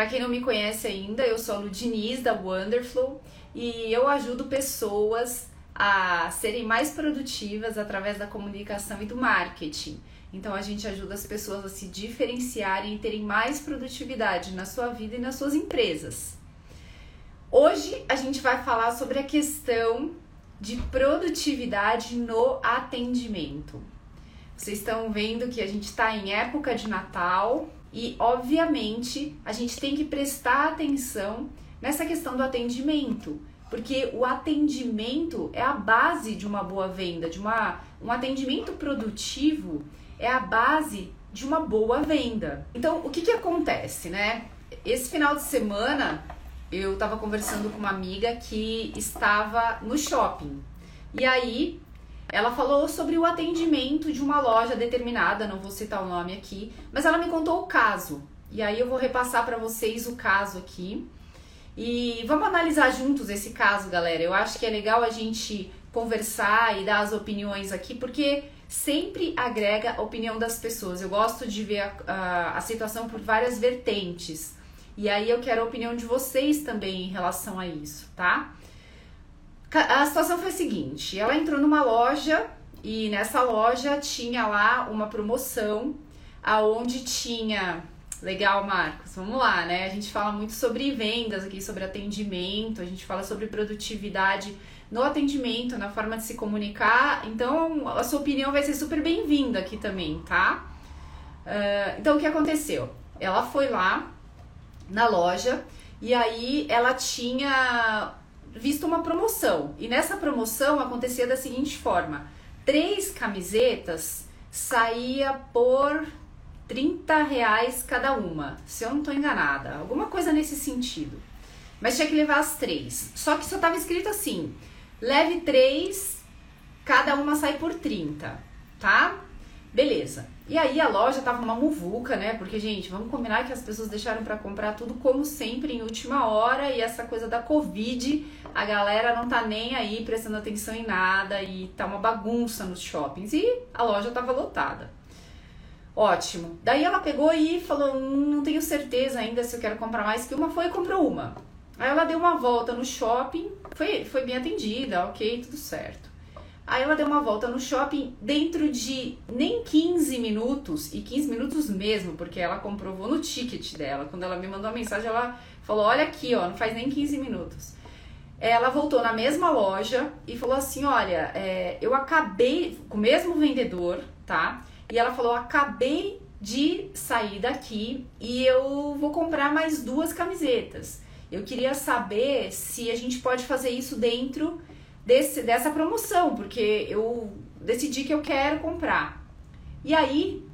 Para quem não me conhece ainda, eu sou a Lu Diniz da Wonderflow e eu ajudo pessoas a serem mais produtivas através da comunicação e do marketing. Então a gente ajuda as pessoas a se diferenciarem e terem mais produtividade na sua vida e nas suas empresas. Hoje a gente vai falar sobre a questão de produtividade no atendimento. Vocês estão vendo que a gente está em época de Natal e, obviamente, a gente tem que prestar atenção nessa questão do atendimento, porque o atendimento é a base de uma boa venda, de uma, um atendimento produtivo é a base de uma boa venda. Então, o que, que acontece, né? Esse final de semana eu estava conversando com uma amiga que estava no shopping. E aí ela falou sobre o atendimento de uma loja determinada, não vou citar o nome aqui, mas ela me contou o caso. E aí eu vou repassar para vocês o caso aqui. E vamos analisar juntos esse caso, galera. Eu acho que é legal a gente conversar e dar as opiniões aqui, porque sempre agrega a opinião das pessoas. Eu gosto de ver a, a, a situação por várias vertentes. E aí eu quero a opinião de vocês também em relação a isso, tá? A situação foi a seguinte: ela entrou numa loja e nessa loja tinha lá uma promoção aonde tinha Legal, Marcos. Vamos lá, né? A gente fala muito sobre vendas aqui, sobre atendimento, a gente fala sobre produtividade no atendimento, na forma de se comunicar. Então, a sua opinião vai ser super bem-vinda aqui também, tá? Uh, então, o que aconteceu? Ela foi lá, na loja e aí ela tinha visto uma promoção. E nessa promoção acontecia da seguinte forma: três camisetas saía por 30 reais cada uma, se eu não tô enganada, alguma coisa nesse sentido. Mas tinha que levar as três. Só que só tava escrito assim: leve três, cada uma sai por 30, tá? Beleza. E aí a loja tava uma muvuca, né? Porque, gente, vamos combinar que as pessoas deixaram para comprar tudo como sempre em última hora e essa coisa da Covid, a galera não tá nem aí prestando atenção em nada e tá uma bagunça nos shoppings e a loja tava lotada. Ótimo. Daí ela pegou e falou: hum, não tenho certeza ainda se eu quero comprar mais que uma. Foi e comprou uma. Aí ela deu uma volta no shopping, foi, foi bem atendida, ok, tudo certo. Aí ela deu uma volta no shopping dentro de nem 15 minutos, e 15 minutos mesmo, porque ela comprovou no ticket dela. Quando ela me mandou a mensagem, ela falou: Olha aqui, ó, não faz nem 15 minutos. Ela voltou na mesma loja e falou assim: Olha, é, eu acabei com o mesmo vendedor, tá? E ela falou: Acabei de sair daqui e eu vou comprar mais duas camisetas. Eu queria saber se a gente pode fazer isso dentro desse, dessa promoção, porque eu decidi que eu quero comprar. E aí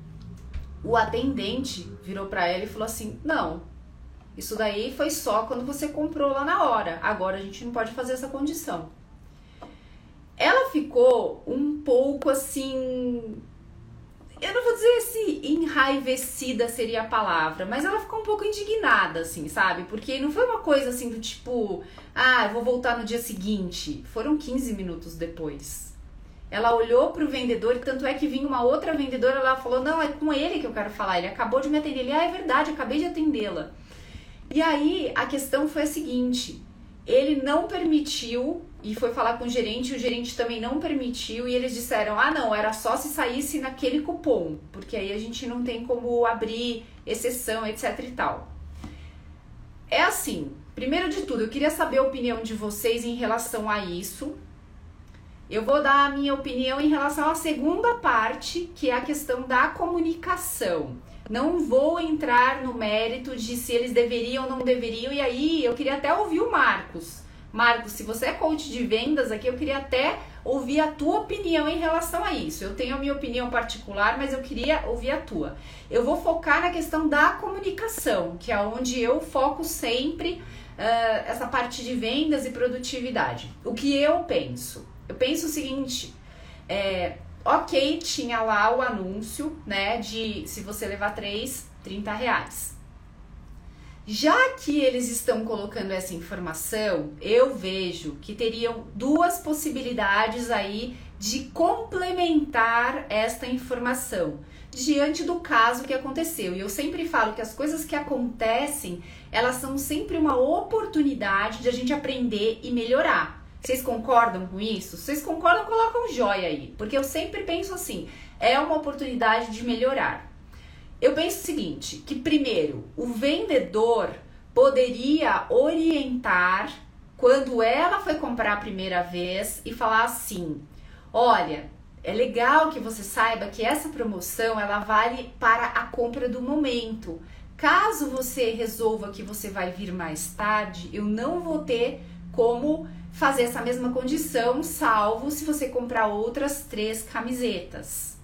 o atendente virou para ela e falou assim: "Não. Isso daí foi só quando você comprou lá na hora. Agora a gente não pode fazer essa condição." Ela ficou um pouco assim eu não vou dizer se enraivecida seria a palavra, mas ela ficou um pouco indignada, assim, sabe? Porque não foi uma coisa assim do tipo, ah, vou voltar no dia seguinte. Foram 15 minutos depois. Ela olhou pro vendedor, tanto é que vinha uma outra vendedora, ela falou: Não, é com ele que eu quero falar. Ele acabou de me atender. Ele, ah, é verdade, acabei de atendê-la. E aí a questão foi a seguinte: ele não permitiu e foi falar com o gerente, o gerente também não permitiu e eles disseram: "Ah, não, era só se saísse naquele cupom, porque aí a gente não tem como abrir exceção, etc e tal". É assim, primeiro de tudo, eu queria saber a opinião de vocês em relação a isso. Eu vou dar a minha opinião em relação à segunda parte, que é a questão da comunicação. Não vou entrar no mérito de se eles deveriam ou não deveriam, e aí eu queria até ouvir o Marcos. Marcos, se você é coach de vendas aqui, eu queria até ouvir a tua opinião em relação a isso. Eu tenho a minha opinião particular, mas eu queria ouvir a tua. Eu vou focar na questão da comunicação, que é onde eu foco sempre uh, essa parte de vendas e produtividade. O que eu penso? Eu penso o seguinte: é, ok, tinha lá o anúncio, né, de se você levar três, 30 reais. Já que eles estão colocando essa informação, eu vejo que teriam duas possibilidades aí de complementar esta informação, diante do caso que aconteceu. E eu sempre falo que as coisas que acontecem, elas são sempre uma oportunidade de a gente aprender e melhorar. Vocês concordam com isso? Vocês concordam? Coloca um joia aí, porque eu sempre penso assim, é uma oportunidade de melhorar. Eu penso o seguinte, que primeiro, o vendedor poderia orientar quando ela foi comprar a primeira vez e falar assim: "Olha, é legal que você saiba que essa promoção ela vale para a compra do momento. Caso você resolva que você vai vir mais tarde, eu não vou ter como fazer essa mesma condição, salvo se você comprar outras três camisetas.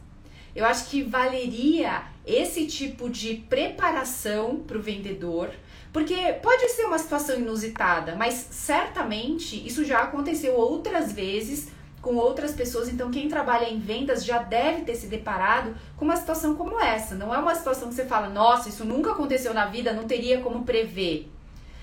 Eu acho que valeria esse tipo de preparação para o vendedor, porque pode ser uma situação inusitada, mas certamente isso já aconteceu outras vezes com outras pessoas. Então, quem trabalha em vendas já deve ter se deparado com uma situação como essa. Não é uma situação que você fala, nossa, isso nunca aconteceu na vida, não teria como prever.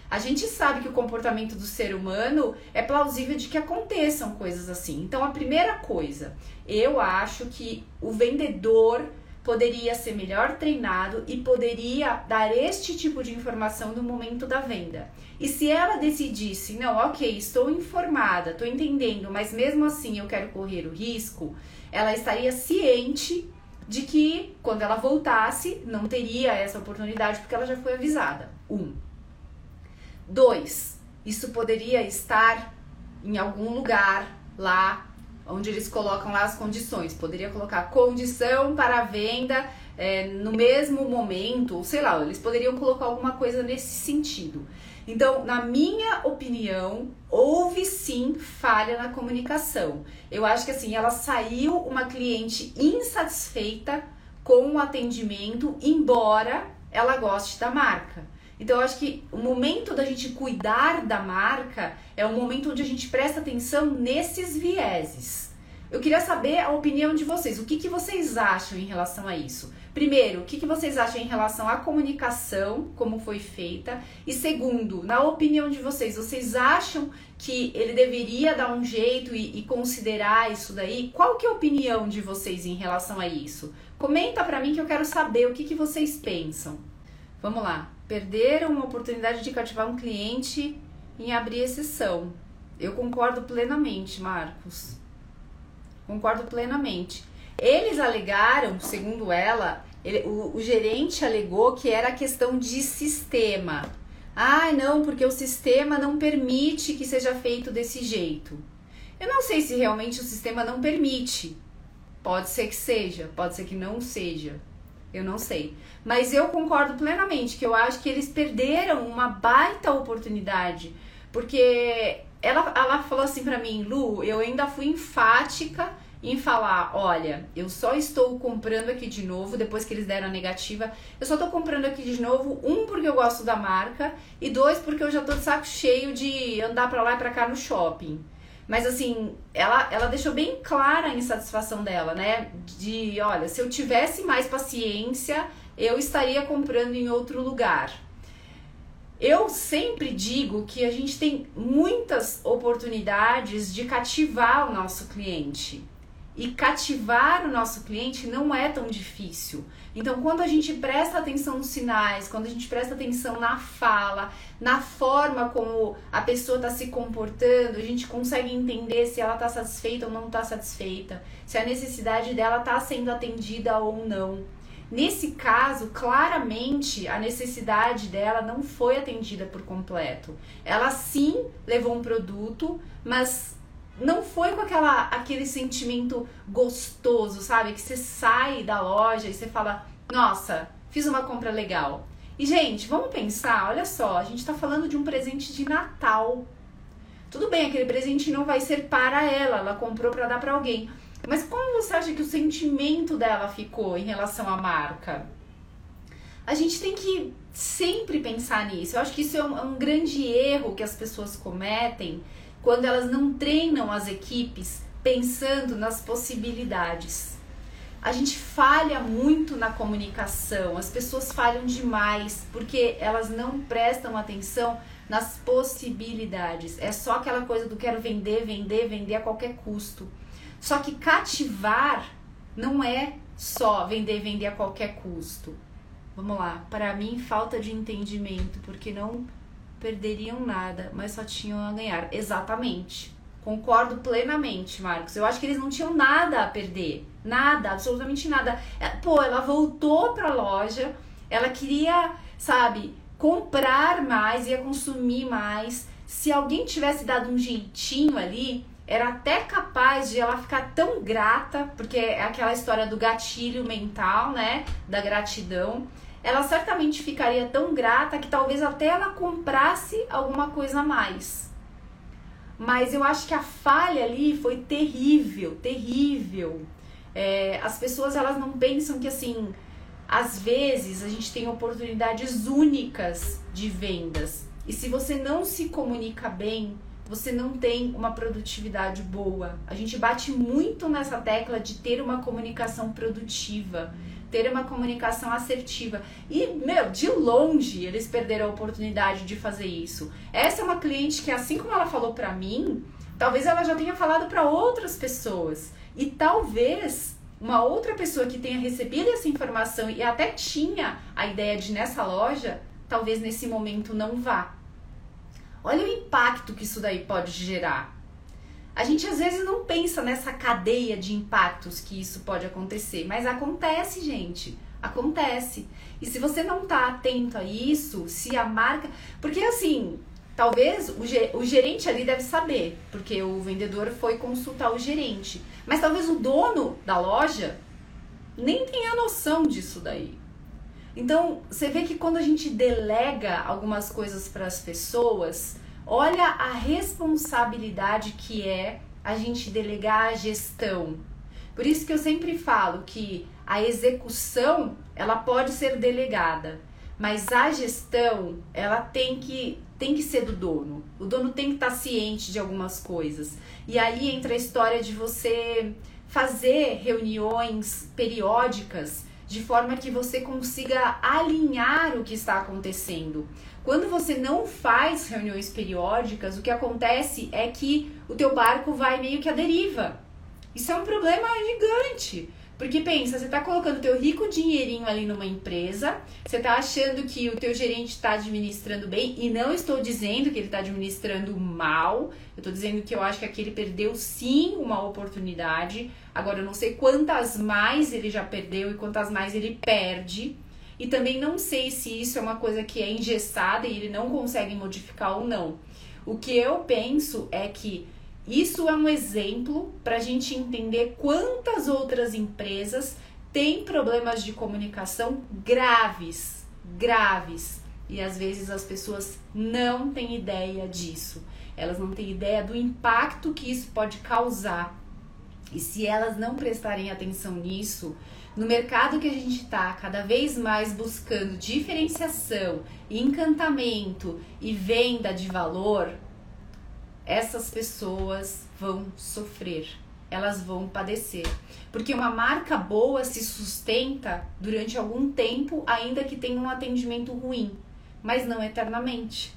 A gente sabe que o comportamento do ser humano é plausível de que aconteçam coisas assim. Então, a primeira coisa, eu acho que o vendedor poderia ser melhor treinado e poderia dar este tipo de informação no momento da venda. E se ela decidisse, não, ok, estou informada, estou entendendo, mas mesmo assim eu quero correr o risco, ela estaria ciente de que quando ela voltasse não teria essa oportunidade porque ela já foi avisada. Um. Dois, isso poderia estar em algum lugar lá onde eles colocam lá as condições. Poderia colocar condição para venda é, no mesmo momento, ou sei lá, eles poderiam colocar alguma coisa nesse sentido. Então, na minha opinião, houve sim falha na comunicação. Eu acho que assim, ela saiu uma cliente insatisfeita com o atendimento, embora ela goste da marca. Então, eu acho que o momento da gente cuidar da marca é o momento onde a gente presta atenção nesses vieses. Eu queria saber a opinião de vocês. O que, que vocês acham em relação a isso? Primeiro, o que, que vocês acham em relação à comunicação, como foi feita? E segundo, na opinião de vocês, vocês acham que ele deveria dar um jeito e, e considerar isso daí? Qual que é a opinião de vocês em relação a isso? Comenta para mim que eu quero saber o que, que vocês pensam. Vamos lá perderam uma oportunidade de cativar um cliente em abrir exceção. Eu concordo plenamente, Marcos. Concordo plenamente. Eles alegaram, segundo ela, ele, o, o, gerente alegou que era questão de sistema. Ah, não, porque o sistema não permite que seja feito desse jeito. Eu não sei se realmente o sistema não permite. Pode ser que seja, pode ser que não seja. Eu não sei. Mas eu concordo plenamente que eu acho que eles perderam uma baita oportunidade. Porque ela, ela falou assim para mim, Lu, eu ainda fui enfática em falar, olha, eu só estou comprando aqui de novo, depois que eles deram a negativa, eu só estou comprando aqui de novo, um, porque eu gosto da marca, e dois, porque eu já tô de saco cheio de andar para lá e pra cá no shopping. Mas assim, ela, ela deixou bem clara a insatisfação dela, né? De, olha, se eu tivesse mais paciência, eu estaria comprando em outro lugar. Eu sempre digo que a gente tem muitas oportunidades de cativar o nosso cliente. E cativar o nosso cliente não é tão difícil. Então, quando a gente presta atenção nos sinais, quando a gente presta atenção na fala, na forma como a pessoa está se comportando, a gente consegue entender se ela está satisfeita ou não está satisfeita, se a necessidade dela está sendo atendida ou não. Nesse caso, claramente a necessidade dela não foi atendida por completo. Ela sim levou um produto, mas não foi com aquela, aquele sentimento gostoso, sabe? Que você sai da loja e você fala, nossa, fiz uma compra legal. E, gente, vamos pensar, olha só, a gente tá falando de um presente de Natal. Tudo bem, aquele presente não vai ser para ela, ela comprou para dar para alguém. Mas como você acha que o sentimento dela ficou em relação à marca? A gente tem que sempre pensar nisso. Eu acho que isso é um, é um grande erro que as pessoas cometem quando elas não treinam as equipes pensando nas possibilidades. A gente falha muito na comunicação, as pessoas falham demais porque elas não prestam atenção nas possibilidades. É só aquela coisa do quero vender, vender, vender a qualquer custo. Só que cativar não é só vender, vender a qualquer custo. Vamos lá, para mim falta de entendimento, porque não perderiam nada, mas só tinham a ganhar. Exatamente. Concordo plenamente, Marcos. Eu acho que eles não tinham nada a perder. Nada, absolutamente nada. É, pô, ela voltou pra loja, ela queria, sabe, comprar mais, ia consumir mais. Se alguém tivesse dado um jeitinho ali, era até capaz de ela ficar tão grata, porque é aquela história do gatilho mental, né? Da gratidão. Ela certamente ficaria tão grata que talvez até ela comprasse alguma coisa a mais. Mas eu acho que a falha ali foi terrível, terrível. É, as pessoas elas não pensam que assim, às vezes a gente tem oportunidades únicas de vendas. E se você não se comunica bem, você não tem uma produtividade boa. A gente bate muito nessa tecla de ter uma comunicação produtiva, ter uma comunicação assertiva. E, meu, de longe eles perderam a oportunidade de fazer isso. Essa é uma cliente que, assim como ela falou para mim, talvez ela já tenha falado para outras pessoas. E talvez uma outra pessoa que tenha recebido essa informação e até tinha a ideia de nessa loja, talvez nesse momento não vá. Olha o impacto que isso daí pode gerar. A gente às vezes não pensa nessa cadeia de impactos que isso pode acontecer, mas acontece, gente. Acontece. E se você não tá atento a isso, se a marca. Porque assim, talvez o gerente ali deve saber, porque o vendedor foi consultar o gerente. Mas talvez o dono da loja nem tenha noção disso daí. Então, você vê que quando a gente delega algumas coisas para as pessoas, olha a responsabilidade que é a gente delegar a gestão. Por isso que eu sempre falo que a execução, ela pode ser delegada, mas a gestão, ela tem que tem que ser do dono. O dono tem que estar ciente de algumas coisas. E aí entra a história de você fazer reuniões periódicas de forma que você consiga alinhar o que está acontecendo. Quando você não faz reuniões periódicas, o que acontece é que o teu barco vai meio que à deriva. Isso é um problema gigante. Porque pensa, você está colocando teu rico dinheirinho ali numa empresa, você está achando que o teu gerente está administrando bem, e não estou dizendo que ele está administrando mal, eu estou dizendo que eu acho que aqui ele perdeu sim uma oportunidade. Agora eu não sei quantas mais ele já perdeu e quantas mais ele perde. E também não sei se isso é uma coisa que é engessada e ele não consegue modificar ou não. O que eu penso é que isso é um exemplo para a gente entender quantas outras empresas têm problemas de comunicação graves, graves. E às vezes as pessoas não têm ideia disso. Elas não têm ideia do impacto que isso pode causar. E se elas não prestarem atenção nisso, no mercado que a gente está cada vez mais buscando diferenciação, encantamento e venda de valor, essas pessoas vão sofrer, elas vão padecer. Porque uma marca boa se sustenta durante algum tempo, ainda que tenha um atendimento ruim, mas não eternamente.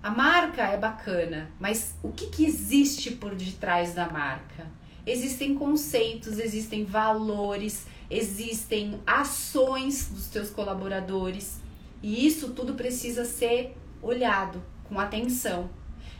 A marca é bacana, mas o que, que existe por detrás da marca? Existem conceitos, existem valores, existem ações dos teus colaboradores e isso tudo precisa ser olhado com atenção.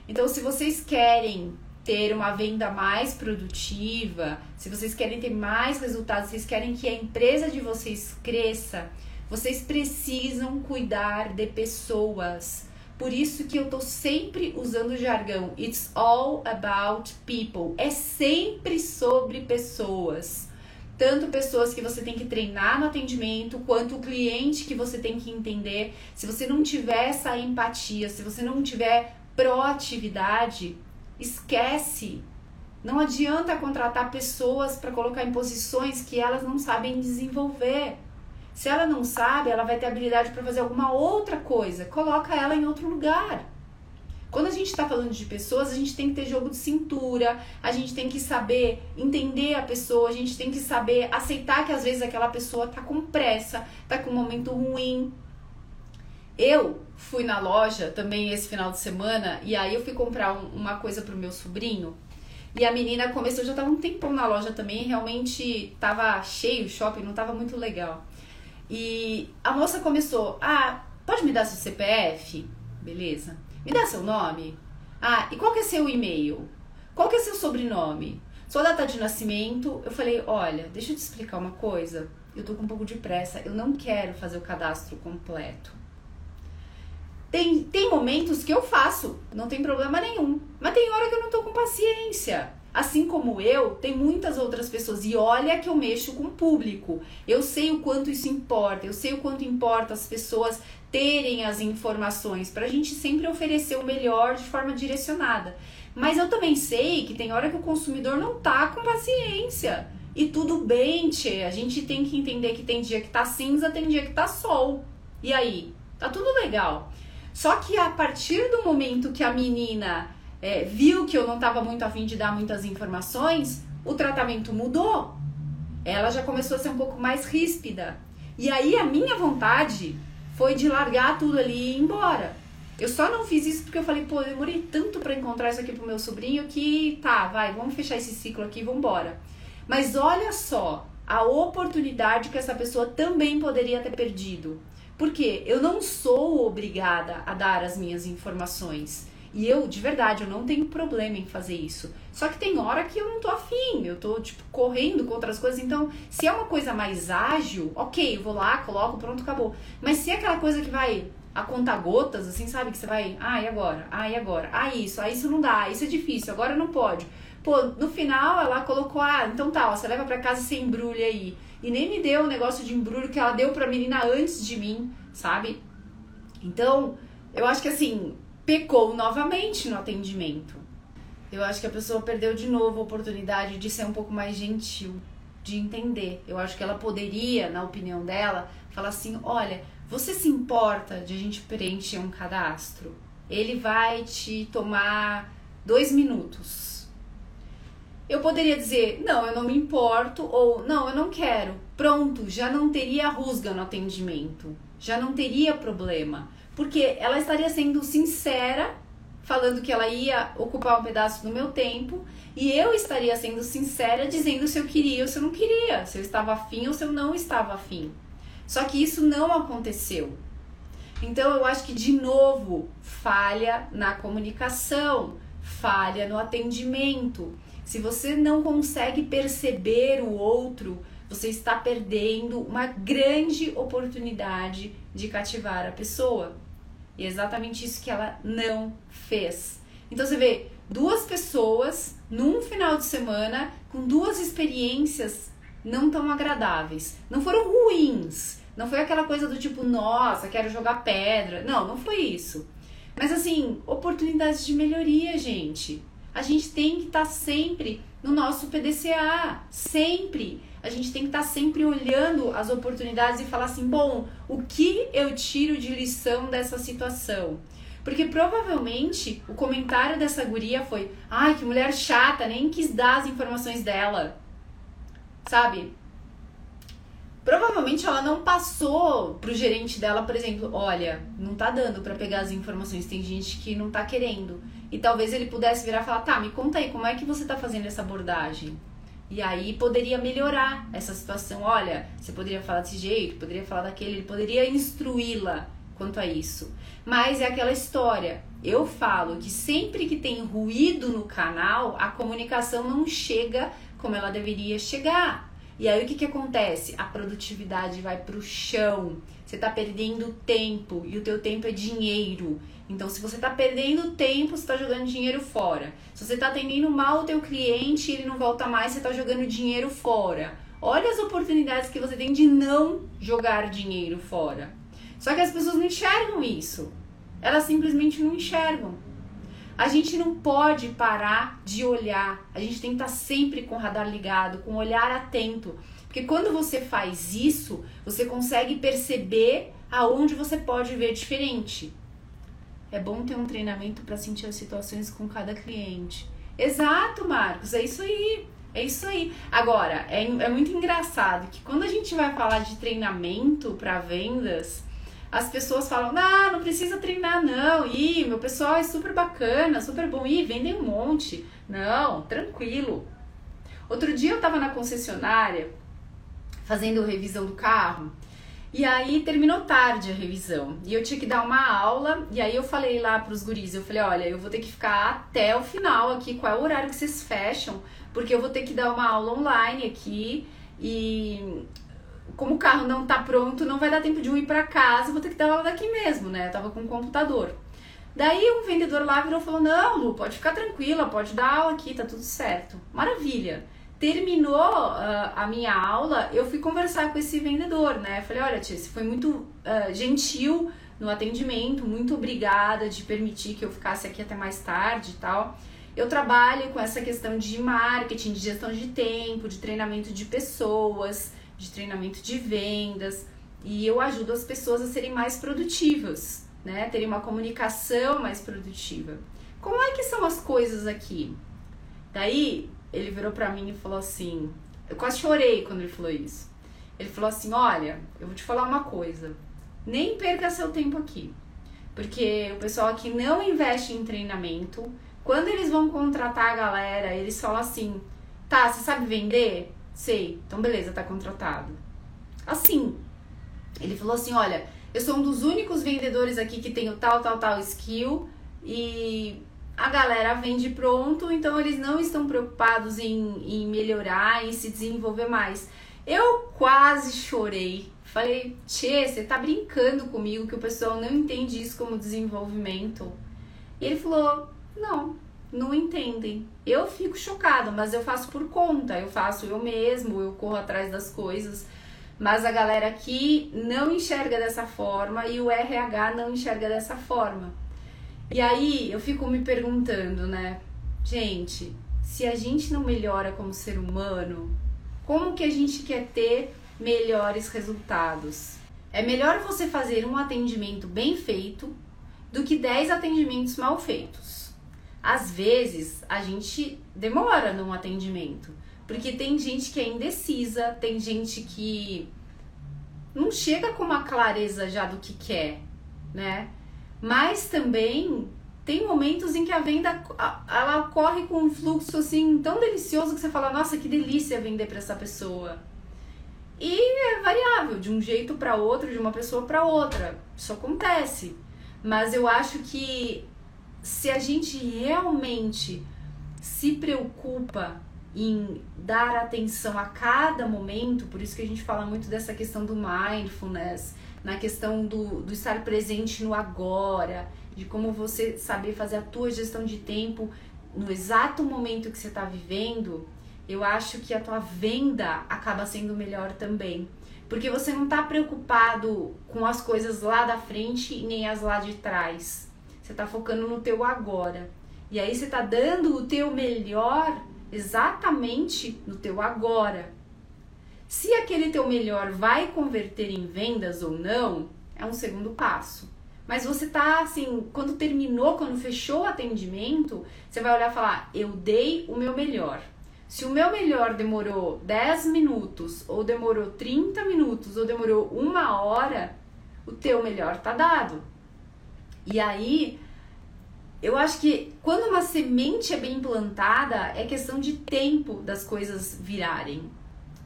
Então, se vocês querem ter uma venda mais produtiva, se vocês querem ter mais resultados, vocês querem que a empresa de vocês cresça, vocês precisam cuidar de pessoas. Por isso que eu tô sempre usando o jargão It's all about people. É sempre sobre pessoas. Tanto pessoas que você tem que treinar no atendimento, quanto o cliente que você tem que entender. Se você não tiver essa empatia, se você não tiver proatividade, esquece. Não adianta contratar pessoas para colocar em posições que elas não sabem desenvolver. Se ela não sabe, ela vai ter habilidade para fazer alguma outra coisa. Coloca ela em outro lugar. Quando a gente está falando de pessoas, a gente tem que ter jogo de cintura, a gente tem que saber entender a pessoa, a gente tem que saber aceitar que às vezes aquela pessoa tá com pressa, tá com um momento ruim, eu fui na loja também esse final de semana e aí eu fui comprar um, uma coisa pro meu sobrinho E a menina começou, já tava um tempão na loja também, realmente tava cheio o shopping, não tava muito legal. E a moça começou, ah, pode me dar seu CPF? Beleza. Me dá seu nome? Ah, e qual que é seu e-mail? Qual que é seu sobrenome? Sua data de nascimento? Eu falei, olha, deixa eu te explicar uma coisa. Eu tô com um pouco de pressa, eu não quero fazer o cadastro completo. Tem, tem momentos que eu faço, não tem problema nenhum. Mas tem hora que eu não tô com paciência. Assim como eu, tem muitas outras pessoas. E olha que eu mexo com o público. Eu sei o quanto isso importa. Eu sei o quanto importa as pessoas terem as informações para a gente sempre oferecer o melhor de forma direcionada. Mas eu também sei que tem hora que o consumidor não tá com paciência. E tudo bem, tchê. A gente tem que entender que tem dia que tá cinza, tem dia que tá sol. E aí? Tá tudo legal. Só que a partir do momento que a menina é, viu que eu não estava muito afim de dar muitas informações, o tratamento mudou. Ela já começou a ser um pouco mais ríspida. E aí a minha vontade foi de largar tudo ali e ir embora. Eu só não fiz isso porque eu falei, pô, eu demorei tanto para encontrar isso aqui pro meu sobrinho que tá, vai, vamos fechar esse ciclo aqui e vamos embora. Mas olha só a oportunidade que essa pessoa também poderia ter perdido. Porque eu não sou obrigada a dar as minhas informações. E eu, de verdade, eu não tenho problema em fazer isso. Só que tem hora que eu não tô afim, eu tô, tipo, correndo com outras coisas. Então, se é uma coisa mais ágil, ok, eu vou lá, coloco, pronto, acabou. Mas se é aquela coisa que vai a conta gotas, assim, sabe? Que você vai, ah, e agora? Ah, e agora? Ah, isso, ah, isso não dá, isso é difícil, agora não pode. Pô, no final ela colocou, ah, então tá, ó, você leva pra casa sem embrulho aí e nem me deu o negócio de embrulho que ela deu pra menina antes de mim, sabe? Então, eu acho que assim, pecou novamente no atendimento. Eu acho que a pessoa perdeu de novo a oportunidade de ser um pouco mais gentil, de entender. Eu acho que ela poderia, na opinião dela, falar assim: olha, você se importa de a gente preencher um cadastro? Ele vai te tomar dois minutos eu poderia dizer, não, eu não me importo, ou não, eu não quero. Pronto, já não teria rusga no atendimento, já não teria problema. Porque ela estaria sendo sincera, falando que ela ia ocupar um pedaço do meu tempo, e eu estaria sendo sincera, dizendo se eu queria ou se eu não queria, se eu estava afim ou se eu não estava afim. Só que isso não aconteceu. Então eu acho que de novo falha na comunicação, falha no atendimento. Se você não consegue perceber o outro, você está perdendo uma grande oportunidade de cativar a pessoa. E é exatamente isso que ela não fez. Então você vê duas pessoas num final de semana com duas experiências não tão agradáveis. Não foram ruins. Não foi aquela coisa do tipo, nossa, quero jogar pedra. Não, não foi isso. Mas assim, oportunidades de melhoria, gente. A gente tem que estar tá sempre no nosso PDCA, sempre. A gente tem que estar tá sempre olhando as oportunidades e falar assim: bom, o que eu tiro de lição dessa situação? Porque provavelmente o comentário dessa guria foi: ai, que mulher chata, nem quis dar as informações dela. Sabe? Provavelmente ela não passou pro gerente dela, por exemplo, olha, não tá dando para pegar as informações, tem gente que não tá querendo. E talvez ele pudesse virar e falar: tá, me conta aí, como é que você está fazendo essa abordagem? E aí poderia melhorar essa situação. Olha, você poderia falar desse jeito, poderia falar daquele, ele poderia instruí-la quanto a isso. Mas é aquela história. Eu falo que sempre que tem ruído no canal, a comunicação não chega como ela deveria chegar. E aí o que, que acontece? A produtividade vai para o chão. Você está perdendo tempo e o teu tempo é dinheiro. Então, se você está perdendo tempo, você está jogando dinheiro fora. Se você está atendendo mal o teu cliente e ele não volta mais, você está jogando dinheiro fora. Olha as oportunidades que você tem de não jogar dinheiro fora. Só que as pessoas não enxergam isso. Elas simplesmente não enxergam. A gente não pode parar de olhar. A gente tem que estar tá sempre com o radar ligado, com o olhar atento. Porque quando você faz isso, você consegue perceber aonde você pode ver diferente. É bom ter um treinamento para sentir as situações com cada cliente. Exato, Marcos, é isso aí. É isso aí. Agora, é, é muito engraçado que quando a gente vai falar de treinamento para vendas, as pessoas falam: não, não precisa treinar, não. Ih, meu pessoal é super bacana, super bom. Ih, vendem um monte. Não, tranquilo. Outro dia eu tava na concessionária fazendo revisão do carro. E aí terminou tarde a revisão. E eu tinha que dar uma aula. E aí eu falei lá pros guris, eu falei, olha, eu vou ter que ficar até o final aqui, qual é o horário que vocês fecham, porque eu vou ter que dar uma aula online aqui. E como o carro não tá pronto, não vai dar tempo de eu ir para casa, vou ter que dar aula daqui mesmo, né? Eu tava com o computador. Daí um vendedor lá virou e falou: Não, Lu, pode ficar tranquila, pode dar aula aqui, tá tudo certo. Maravilha. Terminou uh, a minha aula, eu fui conversar com esse vendedor, né? Falei: Olha, tia, você foi muito uh, gentil no atendimento, muito obrigada de permitir que eu ficasse aqui até mais tarde e tal. Eu trabalho com essa questão de marketing, de gestão de tempo, de treinamento de pessoas de treinamento de vendas e eu ajudo as pessoas a serem mais produtivas, né? Terem uma comunicação mais produtiva. Como é que são as coisas aqui? Daí ele virou para mim e falou assim: eu quase chorei quando ele falou isso. Ele falou assim: Olha, eu vou te falar uma coisa, nem perca seu tempo aqui, porque o pessoal aqui não investe em treinamento. Quando eles vão contratar a galera, eles falam assim: Tá, você sabe vender? Sei, então beleza, tá contratado. Assim, ele falou assim: olha, eu sou um dos únicos vendedores aqui que tem o tal, tal, tal skill e a galera vende pronto, então eles não estão preocupados em, em melhorar, em se desenvolver mais. Eu quase chorei. Falei, Tchê, você tá brincando comigo que o pessoal não entende isso como desenvolvimento. E ele falou: não, não entendem. Eu fico chocada, mas eu faço por conta, eu faço eu mesmo, eu corro atrás das coisas. Mas a galera aqui não enxerga dessa forma e o RH não enxerga dessa forma. E aí eu fico me perguntando, né? Gente, se a gente não melhora como ser humano, como que a gente quer ter melhores resultados? É melhor você fazer um atendimento bem feito do que 10 atendimentos mal feitos às vezes a gente demora num atendimento, porque tem gente que é indecisa, tem gente que não chega com uma clareza já do que quer, né? Mas também tem momentos em que a venda ela ocorre com um fluxo assim tão delicioso que você fala, nossa, que delícia vender para essa pessoa. E é variável de um jeito para outro, de uma pessoa para outra. Isso acontece. Mas eu acho que se a gente realmente se preocupa em dar atenção a cada momento, por isso que a gente fala muito dessa questão do mindfulness, na questão do, do estar presente no agora, de como você saber fazer a tua gestão de tempo no exato momento que você está vivendo, eu acho que a tua venda acaba sendo melhor também. Porque você não está preocupado com as coisas lá da frente nem as lá de trás. Você está focando no teu agora. E aí você está dando o teu melhor exatamente no teu agora. Se aquele teu melhor vai converter em vendas ou não, é um segundo passo. Mas você tá assim, quando terminou, quando fechou o atendimento, você vai olhar e falar: eu dei o meu melhor. Se o meu melhor demorou 10 minutos, ou demorou 30 minutos, ou demorou uma hora, o teu melhor tá dado. E aí, eu acho que quando uma semente é bem plantada, é questão de tempo das coisas virarem.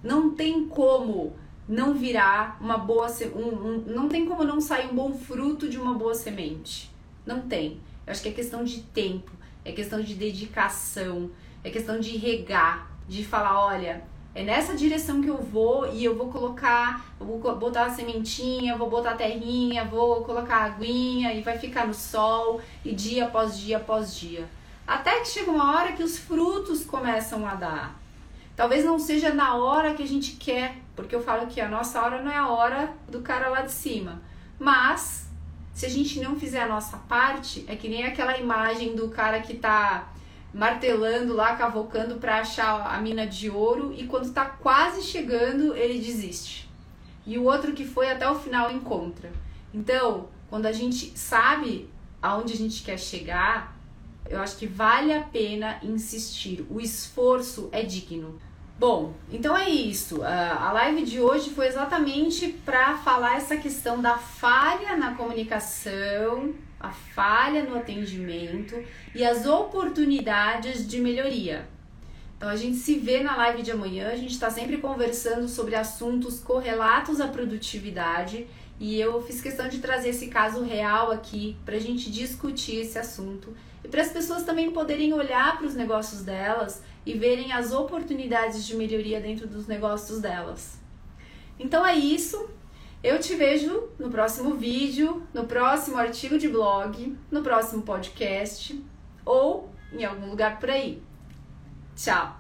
Não tem como não virar uma boa um, um, não tem como não sair um bom fruto de uma boa semente. Não tem. Eu acho que é questão de tempo, é questão de dedicação, é questão de regar, de falar, olha, é nessa direção que eu vou e eu vou colocar, eu vou botar a sementinha, vou botar a terrinha, vou colocar a aguinha e vai ficar no sol e dia após dia após dia. Até que chega uma hora que os frutos começam a dar. Talvez não seja na hora que a gente quer, porque eu falo que a nossa hora não é a hora do cara lá de cima. Mas se a gente não fizer a nossa parte, é que nem aquela imagem do cara que tá martelando lá, cavocando para achar a mina de ouro e quando tá quase chegando, ele desiste. E o outro que foi até o final encontra. Então, quando a gente sabe aonde a gente quer chegar, eu acho que vale a pena insistir. O esforço é digno. Bom, então é isso. A live de hoje foi exatamente para falar essa questão da falha na comunicação, a falha no atendimento e as oportunidades de melhoria. Então a gente se vê na live de amanhã, a gente está sempre conversando sobre assuntos correlatos à produtividade e eu fiz questão de trazer esse caso real aqui para a gente discutir esse assunto e para as pessoas também poderem olhar para os negócios delas e verem as oportunidades de melhoria dentro dos negócios delas. Então é isso. Eu te vejo no próximo vídeo, no próximo artigo de blog, no próximo podcast ou em algum lugar por aí. Tchau!